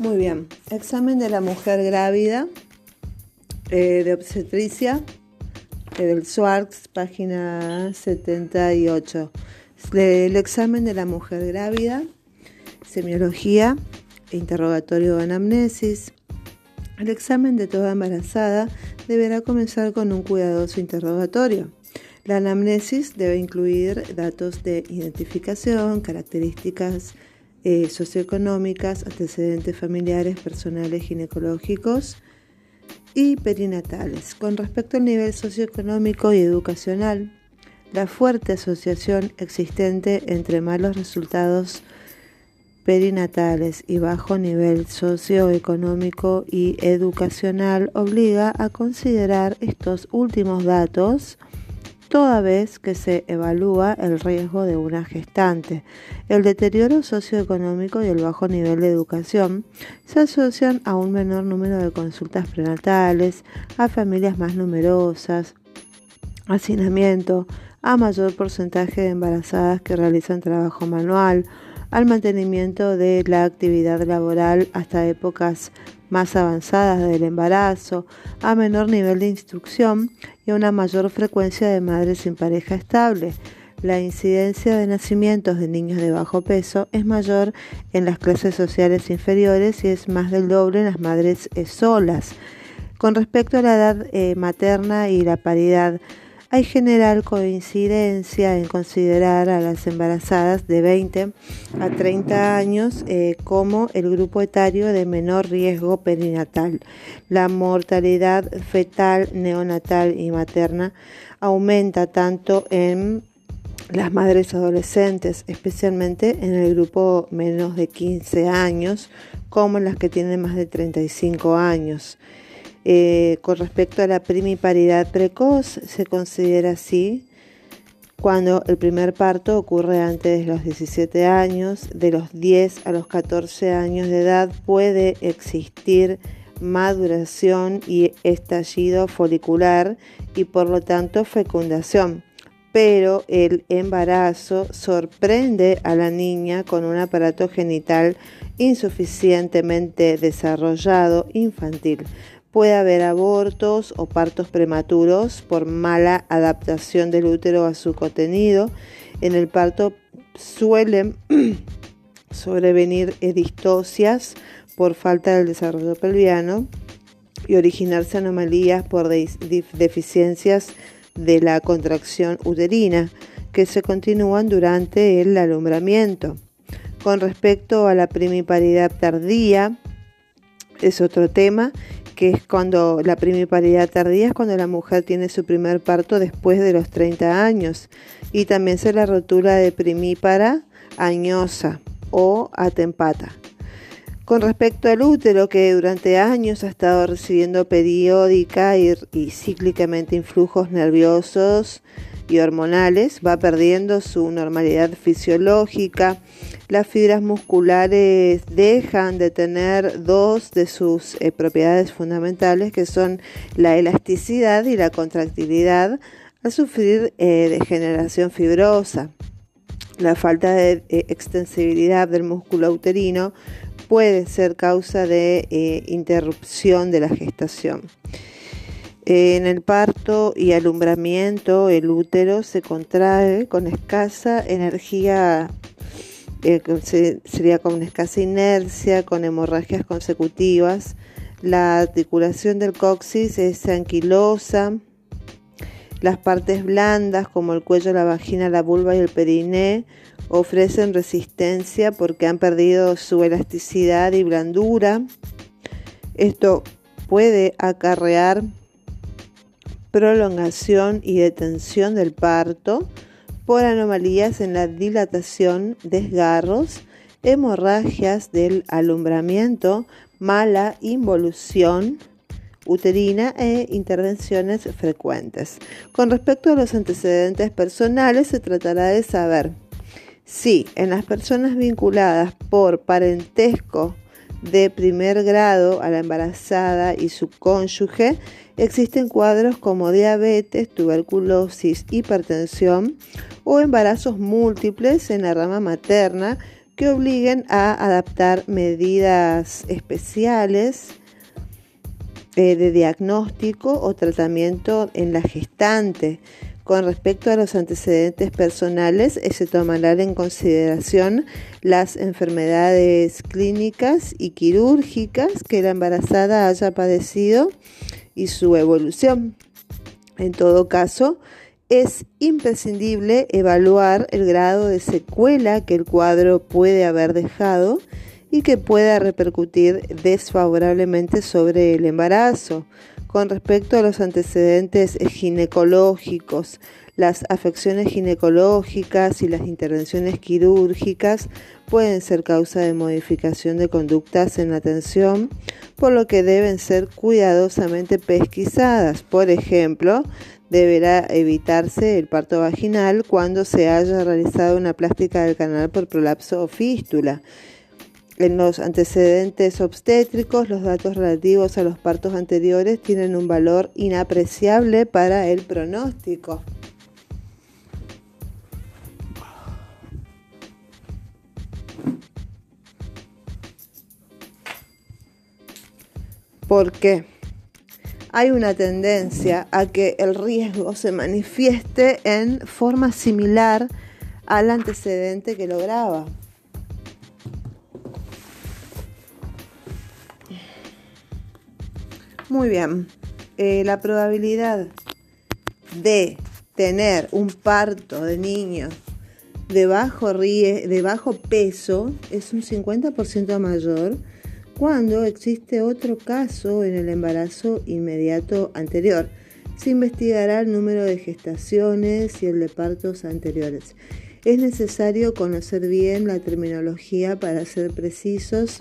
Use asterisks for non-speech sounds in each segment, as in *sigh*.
Muy bien, examen de la mujer grávida eh, de obstetricia eh, del página 78. El examen de la mujer grávida, semiología, interrogatorio de anamnesis. El examen de toda embarazada deberá comenzar con un cuidadoso interrogatorio. La anamnesis debe incluir datos de identificación, características eh, socioeconómicas, antecedentes familiares, personales, ginecológicos y perinatales. Con respecto al nivel socioeconómico y educacional, la fuerte asociación existente entre malos resultados perinatales y bajo nivel socioeconómico y educacional obliga a considerar estos últimos datos toda vez que se evalúa el riesgo de una gestante. El deterioro socioeconómico y el bajo nivel de educación se asocian a un menor número de consultas prenatales, a familias más numerosas, hacinamiento, a mayor porcentaje de embarazadas que realizan trabajo manual, al mantenimiento de la actividad laboral hasta épocas más avanzadas del embarazo, a menor nivel de instrucción y a una mayor frecuencia de madres sin pareja estable. La incidencia de nacimientos de niños de bajo peso es mayor en las clases sociales inferiores y es más del doble en las madres eh, solas. Con respecto a la edad eh, materna y la paridad, hay general coincidencia en considerar a las embarazadas de 20 a 30 años eh, como el grupo etario de menor riesgo perinatal. La mortalidad fetal, neonatal y materna aumenta tanto en las madres adolescentes, especialmente en el grupo menos de 15 años, como en las que tienen más de 35 años. Eh, con respecto a la primiparidad precoz, se considera así cuando el primer parto ocurre antes de los 17 años, de los 10 a los 14 años de edad puede existir maduración y estallido folicular y por lo tanto fecundación. Pero el embarazo sorprende a la niña con un aparato genital insuficientemente desarrollado infantil. Puede haber abortos o partos prematuros por mala adaptación del útero a su contenido. En el parto suelen *clears throat* sobrevenir distocias por falta del desarrollo pelviano y originarse anomalías por deficiencias de la contracción uterina que se continúan durante el alumbramiento. Con respecto a la primiparidad tardía, es otro tema que es cuando la primiparidad tardía es cuando la mujer tiene su primer parto después de los 30 años y también se la rotura de primípara añosa o atempata. Con respecto al útero, que durante años ha estado recibiendo periódica y, cíclicamente influjos nerviosos y hormonales, va perdiendo su normalidad fisiológica. Las fibras musculares dejan de tener dos de sus eh, propiedades fundamentales, que son la elasticidad y la contractilidad, al sufrir eh, degeneración fibrosa. La falta de eh, extensibilidad del músculo uterino puede ser causa de interrupción de la gestación. En el parto y alumbramiento, el útero se contrae con escasa energía, eh, sería con escasa inercia, con hemorragias consecutivas. La articulación del coxis es anquilosa. Las partes blandas, como el cuello, la vagina, la vulva y el periné, ofrecen resistencia porque han perdido su elasticidad y blandura. Esto puede acarrear prolongación y detención del parto por anomalías en la dilatación, desgarros, hemorragias del alumbramiento, mala involución uterina e intervenciones frecuentes. Con respecto a los antecedentes personales, se tratará de saber si en las personas vinculadas por parentesco de primer grado a la embarazada y su cónyuge, existen cuadros como diabetes, tuberculosis, hipertensión o embarazos múltiples en la rama materna que obliguen a adaptar medidas especiales eh, de diagnóstico o tratamiento en la gestante. Con respecto a los antecedentes personales, eh, se tomarán en consideración las enfermedades clínicas y quirúrgicas que la embarazada haya padecido y su evolución. En todo caso, es imprescindible evaluar el grado de secuela que el cuadro puede haber dejado y que pueda repercutir desfavorablemente sobre el embarazo. Con respecto a los antecedentes ginecológicos, las afecciones ginecológicas y las intervenciones quirúrgicas pueden ser causa de modificación de conductas en la atención, por lo que deben ser cuidadosamente pesquisadas. Por ejemplo, deberá evitarse el parto vaginal cuando se haya realizado una plástica del canal por prolapso o fístula. En los antecedentes obstétricos, los datos relativos a los partos anteriores tienen un valor inapreciable para el pronóstico. ¿Por qué? hay una tendencia a que el riesgo se manifieste en forma similar al antecedente que lograba. Muy bien, eh, la probabilidad de tener un parto de niños de bajo, de bajo peso es un 50% mayor cuando existe otro caso en el embarazo inmediato anterior. Se investigará el número de gestaciones y el de partos anteriores. Es necesario conocer bien la terminología para ser precisos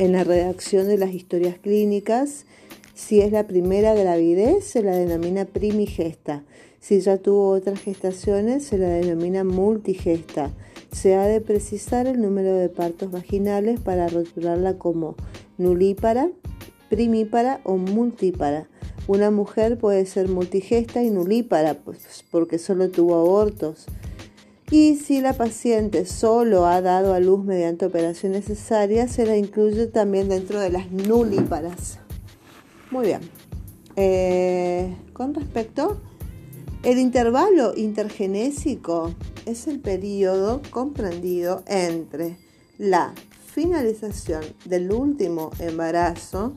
en la redacción de las historias clínicas. Si es la primera gravidez, se la denomina primigesta. Si ya tuvo otras gestaciones, se la denomina multigesta. Se ha de precisar el número de partos vaginales para rotularla como nulípara, primípara o multípara. Una mujer puede ser multigesta y nulípara pues, porque solo tuvo abortos. Y si la paciente solo ha dado a luz mediante operación necesaria, se la incluye también dentro de las nulíparas. Muy bien. Eh, con respecto el intervalo intergenésico es el periodo comprendido entre la finalización del último embarazo,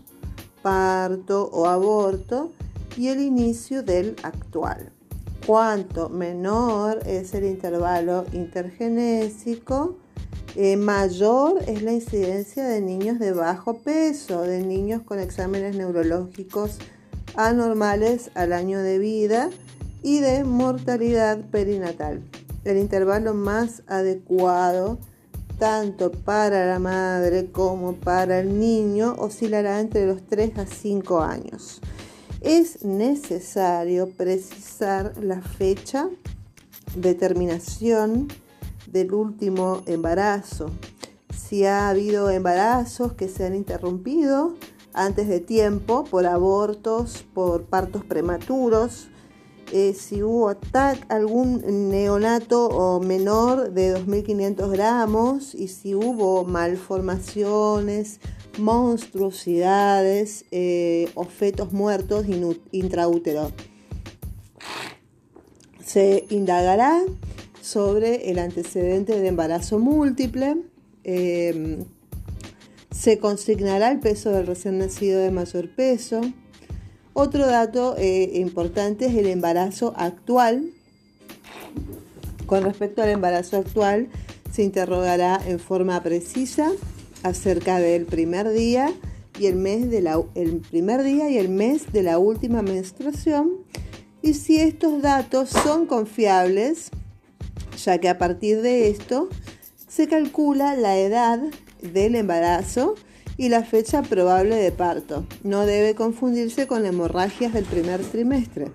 parto o aborto y el inicio del actual. Cuanto menor es el intervalo intergenésico, eh, mayor es la incidencia de niños de bajo peso, de niños con exámenes neurológicos anormales al año de vida y de mortalidad perinatal. El intervalo más adecuado tanto para la madre como para el niño oscilará entre los 3 a 5 años. Es necesario precisar la fecha de terminación del último embarazo. Si ha habido embarazos que se han interrumpido antes de tiempo por abortos, por partos prematuros, eh, si hubo algún neonato o menor de 2.500 gramos y si hubo malformaciones, monstruosidades eh, o fetos muertos intraútero. Se indagará sobre el antecedente de embarazo múltiple. Em, se consignará el peso del recién nacido de mayor peso. Otro dato eh, importante es el embarazo actual. Con respecto al embarazo actual, se interrogará en forma precisa acerca del primer día y el mes de primer día y el mes de la última menstruación y si estos datos son confiables, ya que a partir de esto se calcula la edad del embarazo y la fecha probable de parto. No debe confundirse con hemorragias del primer trimestre.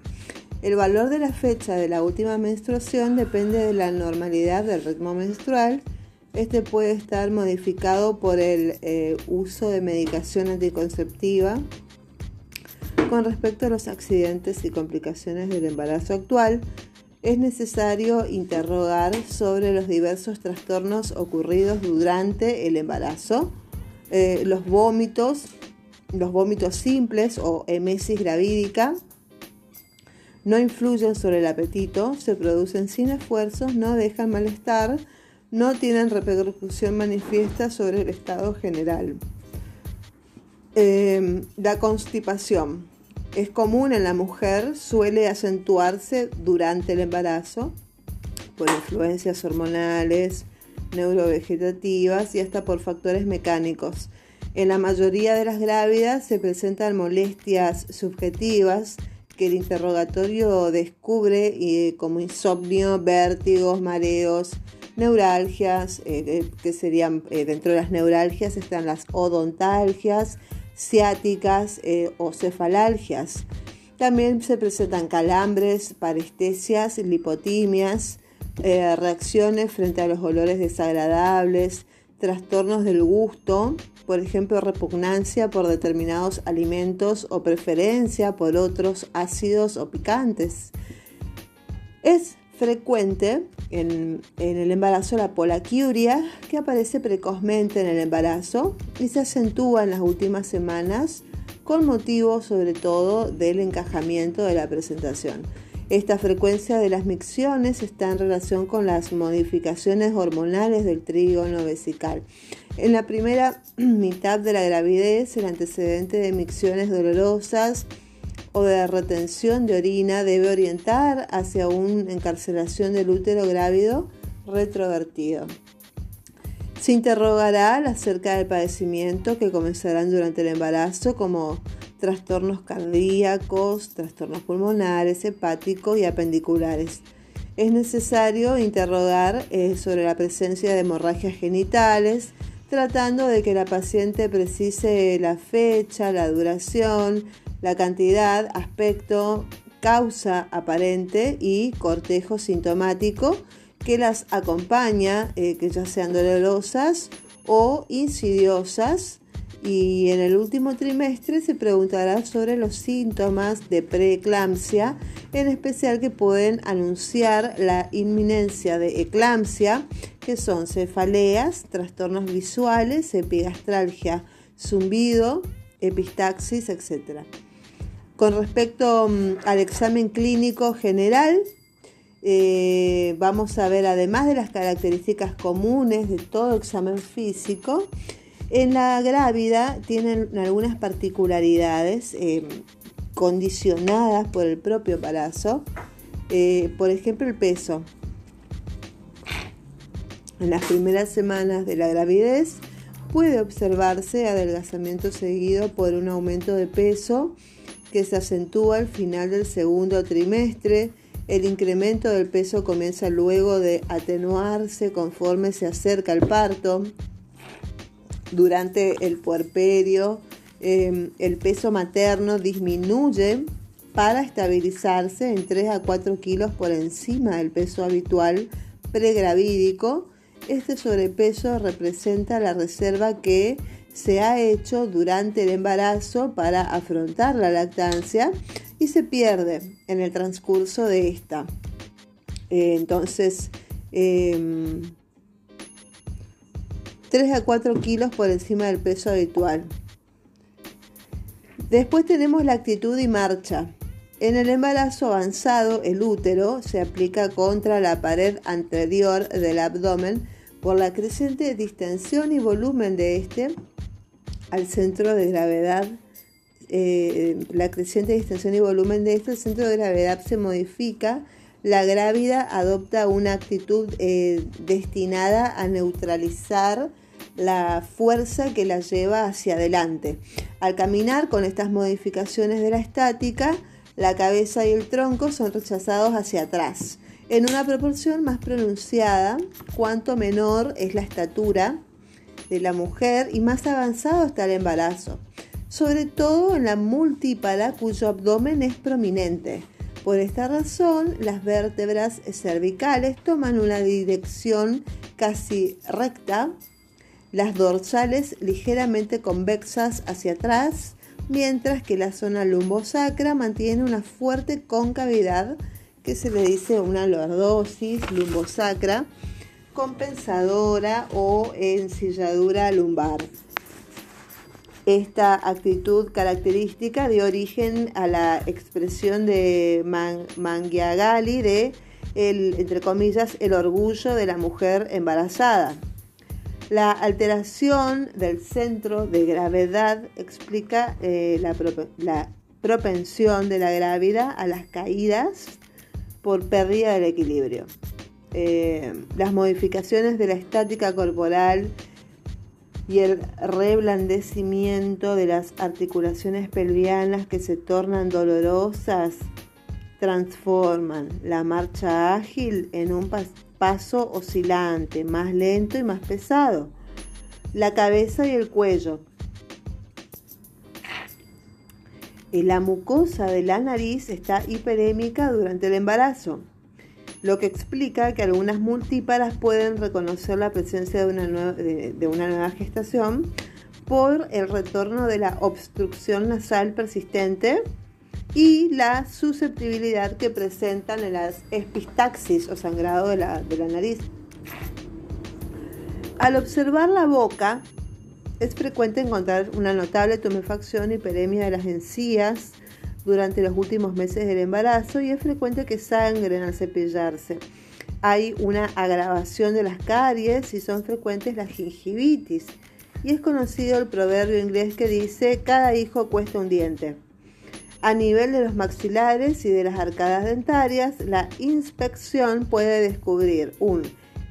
El valor de la fecha de la última menstruación depende de la normalidad del ritmo menstrual. Este puede estar modificado por el eh, uso de medicación anticonceptiva. Con respecto a los accidentes y complicaciones del embarazo actual, es necesario interrogar sobre los diversos trastornos ocurridos durante el embarazo, eh, los vómitos, los vómitos simples o emesis gravídica, no influyen sobre el apetito, se producen sin esfuerzos, no dejan malestar, no tienen repercusión manifiesta sobre el estado general. Em, la constipación es común en la mujer, suele acentuarse durante el embarazo por influencias hormonales, neurovegetativas y hasta por factores mecánicos. En la mayoría de las grávidas se presentan molestias subjetivas que el interrogatorio descubre eh, como insomnio, vértigos, mareos, neuralgias, eh, eh, que serían dentro de las neuralgias están las odontalgias, ciáticas o cefalalgias. También se presentan calambres, parestesias, lipotimias, reacciones frente a los olores desagradables, trastornos del gusto, por ejemplo, repugnancia por determinados alimentos o preferencia por otros ácidos o picantes. Es frecuente en, el embarazo la polaquiuria, que aparece precozmente en el embarazo y se acentúa en las últimas semanas con motivo sobre todo del encajamiento de la presentación. Esta frecuencia de las micciones está en relación con las modificaciones hormonales del trígono vesical. En la primera *clears throat* mitad de la gravidez, el antecedente de micciones dolorosas o de retención de orina debe orientar hacia una encarcelación del útero grávido retrovertido. Se interrogará acerca del padecimiento que comenzarán durante el embarazo como trastornos cardíacos, trastornos pulmonares, hepáticos y apendiculares. Es necesario interrogar eh, sobre la presencia de hemorragias genitales, tratando de que la paciente precise la fecha, la duración, la cantidad, aspecto, causa aparente y cortejo sintomático que las acompaña, eh, que ya sean dolorosas o insidiosas. Y en el último trimestre se preguntará sobre los síntomas de preeclampsia, en especial que pueden anunciar la inminencia de eclampsia que son cefaleas, trastornos visuales, epigastralgia, zumbido, epistaxis, etc. Con respecto mm, al examen clínico general, eh, vamos a ver, además de las características comunes de todo examen físico, en la grávida tienen algunas particularidades eh, condicionadas por el propio embarazo. Eh, por ejemplo, el peso. En las primeras semanas de la gravidez puede observarse adelgazamiento seguido por un aumento de peso que se acentúa al final del segundo trimestre. El incremento del peso comienza luego de atenuarse conforme se acerca el parto. Durante el puerperio, em, el peso materno disminuye para estabilizarse en 3 a 4 kilos por encima del peso habitual pregravídico este sobrepeso representa la reserva que se ha hecho durante el embarazo para afrontar la lactancia y se pierde en el transcurso de esta. Eh, entonces, 3 em, a 4 kilos por encima del peso habitual. Después tenemos la actitud y marcha. En el embarazo avanzado, el útero se aplica contra la pared anterior del abdomen por la creciente distensión y volumen de este al centro de gravedad. Eh, la creciente distensión y volumen de este, centro de gravedad se modifica. La grávida adopta una actitud eh, destinada a neutralizar la fuerza que la lleva hacia adelante. Al caminar con estas modificaciones de la estática, la cabeza y el tronco son rechazados hacia atrás, en una proporción más pronunciada cuanto menor es la estatura de la mujer y más avanzado está el embarazo, sobre todo en la multípala cuyo abdomen es prominente. Por esta razón, las vértebras cervicales toman una dirección casi recta, las dorsales ligeramente convexas hacia atrás, mientras que la zona lumbosacra mantiene una fuerte concavidad que se le dice una lordosis lumbosacra compensadora o ensilladura lumbar. Esta actitud característica dio origen a la expresión de Mangiagali de, el, entre comillas, el orgullo de la mujer embarazada. La alteración del centro de gravedad explica eh, la, propensión de la grávida a las caídas por pérdida del equilibrio. Eh, las modificaciones de la estática corporal y el reblandecimiento de las articulaciones pelvianas que se tornan dolorosas transforman la marcha ágil en un paso oscilante, más lento y más pesado. La cabeza y el cuello. La mucosa de la nariz está hiperémica durante el embarazo lo que explica que algunas multíparas pueden reconocer la presencia de una, nueva, gestación por el retorno de la obstrucción nasal persistente y la susceptibilidad que presentan en las epistaxis o sangrado de la, de la nariz. Al observar la boca, es frecuente encontrar una notable tumefacción y hiperemia de las encías, durante los últimos meses del embarazo y es frecuente que sangren al cepillarse. Hay una agravación de las caries y son frecuentes las gingivitis. Y es conocido el proverbio inglés que dice, cada hijo cuesta un diente. A nivel de los maxilares y de las arcadas dentarias, la inspección puede descubrir un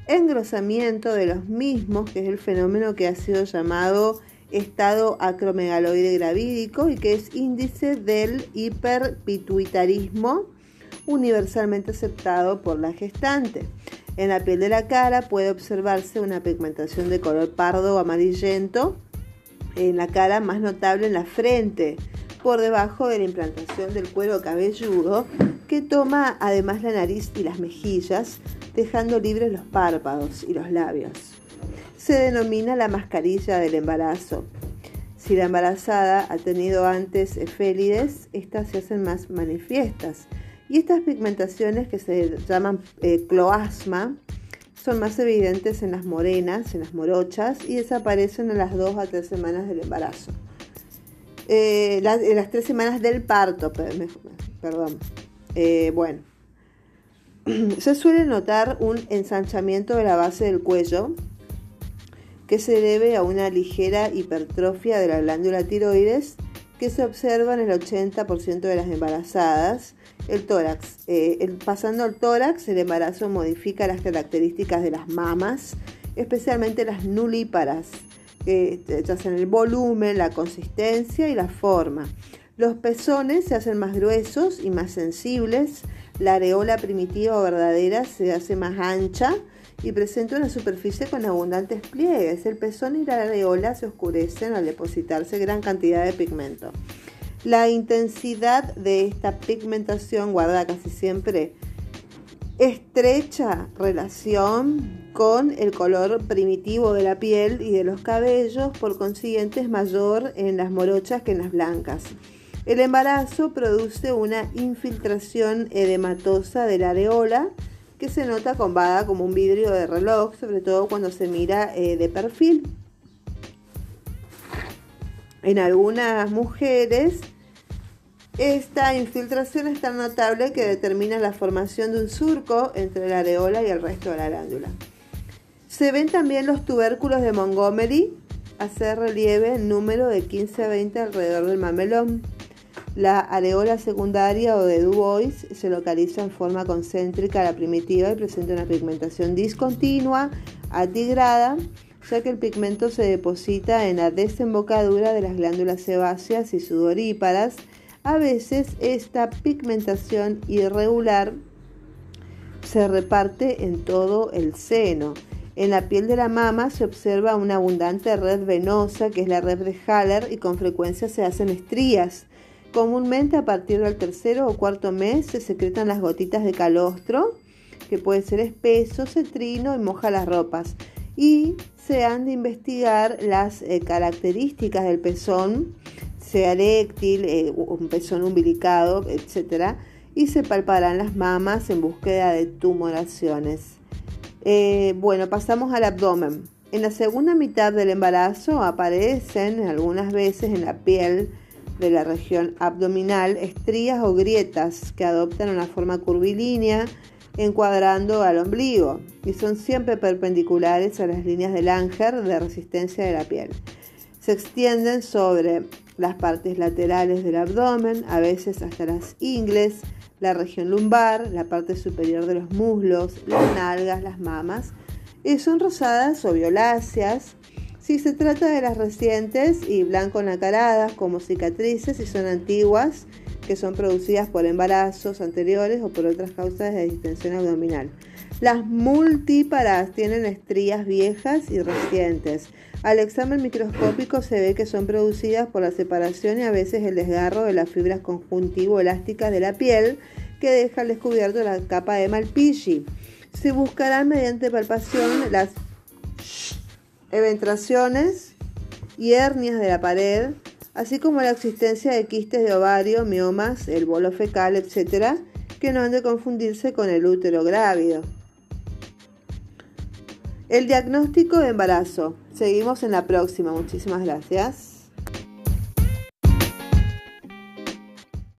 engrosamiento de los mismos, que es el fenómeno que ha sido llamado estado acromegaloide gravídico y que es índice del hiperpituitarismo universalmente aceptado por la gestante. En la piel de la cara puede observarse una pigmentación de color pardo o amarillento en la cara más notable en la frente, por debajo de la implantación del cuero cabelludo que toma además la nariz y las mejillas, dejando libres los párpados y los labios se denomina la mascarilla del embarazo. Si la embarazada ha tenido antes efélides, estas se hacen más manifiestas. Y estas pigmentaciones que se llaman eh, cloasma son más evidentes en las morenas, en las morochas y desaparecen en las dos a tres semanas del embarazo. Eh, en las tres semanas del parto, perdón. Eh, bueno, *clears throat* se suele notar un ensanchamiento de la base del cuello que se debe a una ligera hipertrofia de la glándula tiroides que se observa en el 80% de las embarazadas. El tórax. Eh, pasando al tórax, el embarazo modifica las características de las mamas, especialmente las nulíparas, que hacen el volumen, la consistencia y la forma. Los pezones se hacen más gruesos y más sensibles. La areola primitiva o verdadera se hace más ancha y presenta una superficie con abundantes pliegues. El pezón y la areola se oscurecen al depositarse gran cantidad de pigmento. La intensidad de esta pigmentación guarda casi siempre estrecha relación con el color primitivo de la piel y de los cabellos, por consiguiente es mayor en las morochas que en las blancas. El embarazo produce una infiltración edematosa de la areola, que se nota combada como un vidrio de reloj, sobre todo cuando se mira eh, de perfil. En algunas mujeres, esta infiltración es tan notable que determina la formación de un surco entre la areola y el resto de la glándula. Se ven también los tubérculos de Montgomery hacer relieve en número de 15 a 20 alrededor del mamelón. La areola secundaria o de Du Bois se localiza en forma concéntrica a la primitiva y presenta una pigmentación discontinua, atigrada, ya que el pigmento se deposita en la desembocadura de las glándulas sebáceas y sudoríparas. A veces esta pigmentación irregular se reparte en todo el seno. En la piel de la mama se observa una abundante red venosa, que es la red de Haller, y con frecuencia se hacen estrías. Comúnmente a partir del tercero o cuarto mes se secretan las gotitas de calostro, que puede ser espeso, cetrino y moja las ropas. Y se han de investigar las eh, características del pezón, sea eréctil, eh, un pezón umbilicado, etc. y se palparán las mamas en búsqueda de tumoraciones. Eh, bueno, pasamos al abdomen. En la segunda mitad del embarazo aparecen algunas veces en la piel de la región abdominal estrías o grietas que adoptan una forma curvilínea encuadrando al ombligo y son siempre perpendiculares a las líneas del ánger de resistencia de la piel. Se extienden sobre las partes laterales del abdomen, a veces hasta las ingles, la región lumbar, la parte superior de los muslos, las nalgas, las mamas. Y son rosadas o violáceas. Si se trata de las recientes y blanco nacaradas como cicatrices y son antiguas, que son producidas por embarazos anteriores o por otras causas de distensión abdominal. Las multíparas tienen estrías viejas y recientes. Al examen microscópico se ve que son producidas por la separación y a veces el desgarro de las fibras conjuntivo-elásticas de la piel que deja al descubierto la capa de Malpighi. Se buscarán mediante palpación las eventraciones y hernias de la pared, así como la existencia de quistes de ovario, miomas, el bolo fecal, etc., que no han de confundirse con el útero grávido. El diagnóstico de embarazo. Seguimos en la próxima. Muchísimas gracias.